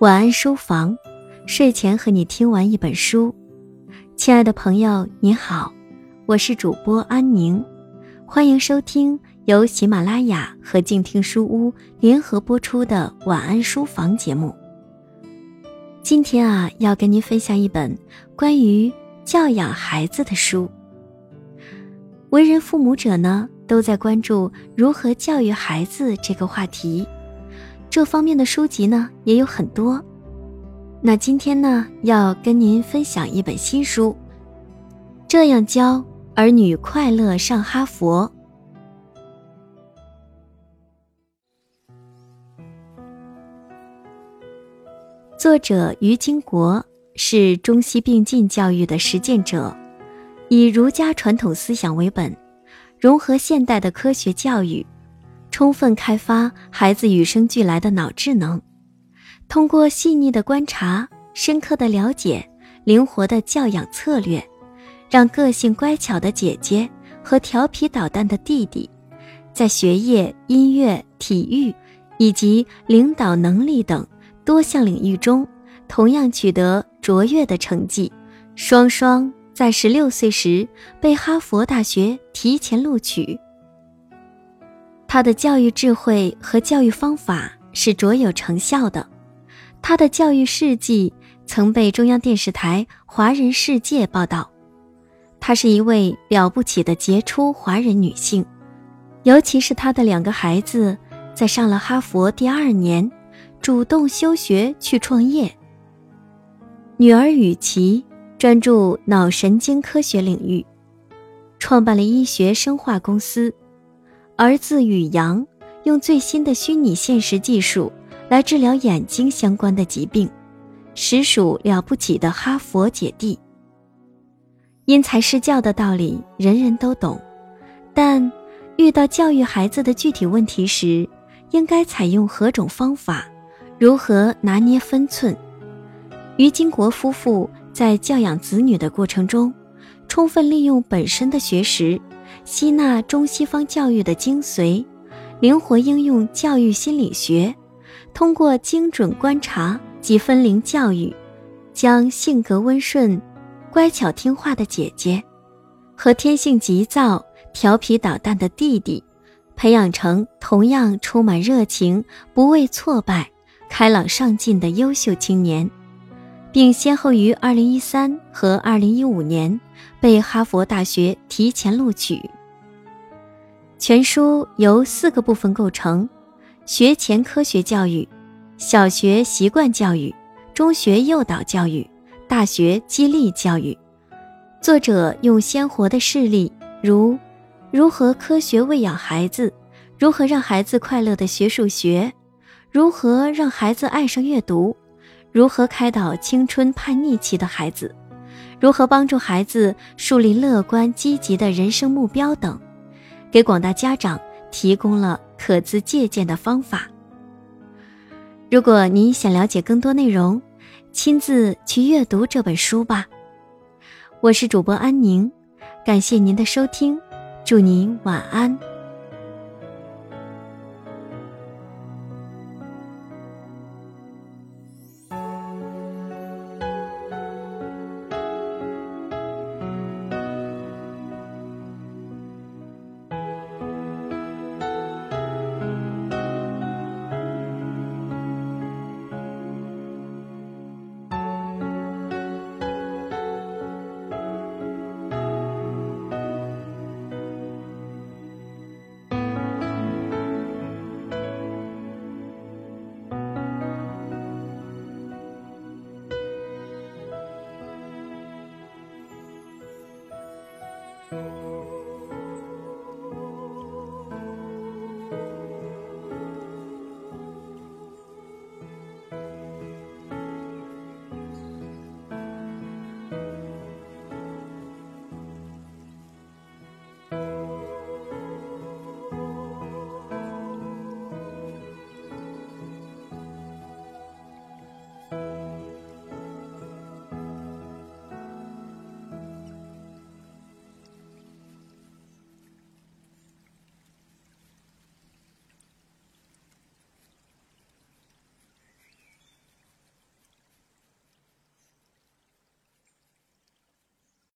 晚安书房，睡前和你听完一本书。亲爱的朋友，你好，我是主播安宁，欢迎收听由喜马拉雅和静听书屋联合播出的晚安书房节目。今天啊，要跟您分享一本关于教养孩子的书。为人父母者呢，都在关注如何教育孩子这个话题。这方面的书籍呢也有很多，那今天呢要跟您分享一本新书，这样教儿女快乐上哈佛。作者于金国是中西并进教育的实践者，以儒家传统思想为本，融合现代的科学教育。充分开发孩子与生俱来的脑智能，通过细腻的观察、深刻的了解、灵活的教养策略，让个性乖巧的姐姐和调皮捣蛋的弟弟，在学业、音乐、体育以及领导能力等多项领域中，同样取得卓越的成绩，双双在十六岁时被哈佛大学提前录取。他的教育智慧和教育方法是卓有成效的，他的教育事迹曾被中央电视台《华人世界》报道。她是一位了不起的杰出华人女性，尤其是她的两个孩子，在上了哈佛第二年，主动休学去创业。女儿雨琦专注脑神经科学领域，创办了医学生化公司。儿子宇阳用最新的虚拟现实技术来治疗眼睛相关的疾病，实属了不起的哈佛姐弟。因材施教的道理人人都懂，但遇到教育孩子的具体问题时，应该采用何种方法，如何拿捏分寸？于金国夫妇在教养子女的过程中，充分利用本身的学识。吸纳中西方教育的精髓，灵活应用教育心理学，通过精准观察及分龄教育，将性格温顺、乖巧听话的姐姐和天性急躁、调皮捣蛋的弟弟，培养成同样充满热情、不畏挫败、开朗上进的优秀青年，并先后于2013和2015年。被哈佛大学提前录取。全书由四个部分构成：学前科学教育、小学习惯教育、中学诱导教育、大学激励教育。作者用鲜活的事例，如如何科学喂养孩子，如何让孩子快乐的学数学，如何让孩子爱上阅读，如何开导青春叛逆期的孩子。如何帮助孩子树立乐观积极的人生目标等，给广大家长提供了可资借鉴的方法。如果您想了解更多内容，亲自去阅读这本书吧。我是主播安宁，感谢您的收听，祝您晚安。